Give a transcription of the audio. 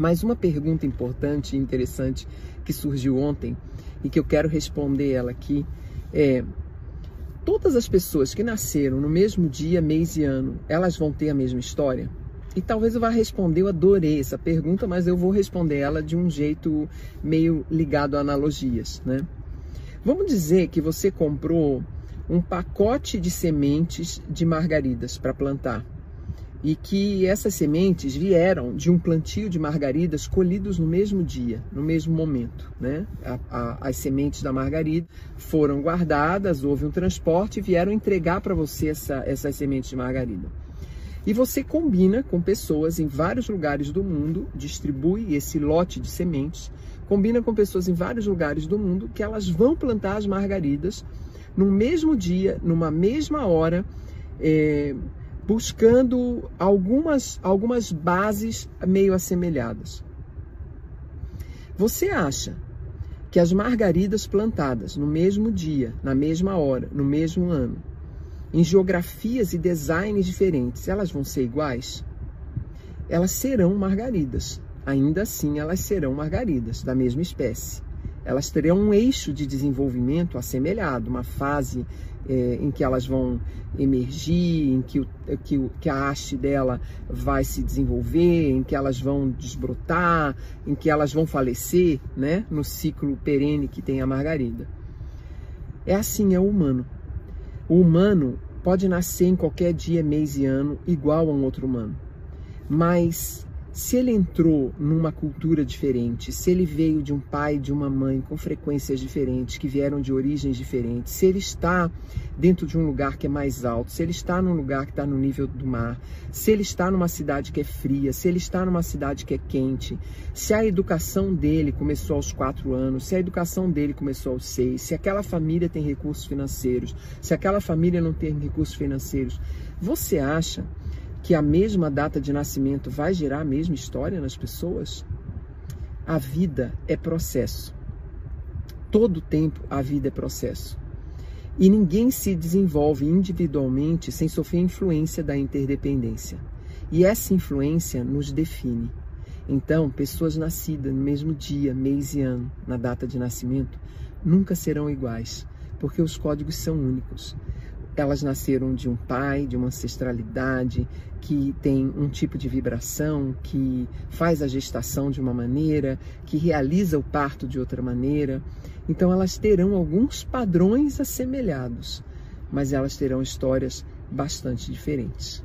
Mas uma pergunta importante e interessante que surgiu ontem e que eu quero responder ela aqui é: todas as pessoas que nasceram no mesmo dia, mês e ano, elas vão ter a mesma história? E talvez eu vá responder, eu adorei essa pergunta, mas eu vou responder ela de um jeito meio ligado a analogias, né? Vamos dizer que você comprou um pacote de sementes de margaridas para plantar e que essas sementes vieram de um plantio de margaridas colhidos no mesmo dia, no mesmo momento. Né? A, a, as sementes da margarida foram guardadas, houve um transporte e vieram entregar para você essa, essas sementes de margarida. E você combina com pessoas em vários lugares do mundo, distribui esse lote de sementes, combina com pessoas em vários lugares do mundo que elas vão plantar as margaridas no mesmo dia, numa mesma hora. É, buscando algumas, algumas bases meio assemelhadas. Você acha que as margaridas plantadas no mesmo dia, na mesma hora, no mesmo ano, em geografias e designs diferentes, elas vão ser iguais? Elas serão margaridas. Ainda assim, elas serão margaridas da mesma espécie. Elas terão um eixo de desenvolvimento assemelhado, uma fase é, em que elas vão emergir, em que, o, que, o, que a haste dela vai se desenvolver, em que elas vão desbrotar, em que elas vão falecer, né? No ciclo perene que tem a margarida. É assim, é o humano. O humano pode nascer em qualquer dia, mês e ano igual a um outro humano, mas se ele entrou numa cultura diferente, se ele veio de um pai e de uma mãe com frequências diferentes, que vieram de origens diferentes, se ele está dentro de um lugar que é mais alto, se ele está num lugar que está no nível do mar, se ele está numa cidade que é fria, se ele está numa cidade que é quente, se a educação dele começou aos quatro anos, se a educação dele começou aos seis, se aquela família tem recursos financeiros, se aquela família não tem recursos financeiros, você acha que a mesma data de nascimento vai gerar a mesma história nas pessoas? A vida é processo. Todo tempo a vida é processo. E ninguém se desenvolve individualmente sem sofrer influência da interdependência. E essa influência nos define. Então, pessoas nascidas no mesmo dia, mês e ano, na data de nascimento, nunca serão iguais, porque os códigos são únicos elas nasceram de um pai, de uma ancestralidade que tem um tipo de vibração, que faz a gestação de uma maneira, que realiza o parto de outra maneira. Então elas terão alguns padrões assemelhados, mas elas terão histórias bastante diferentes.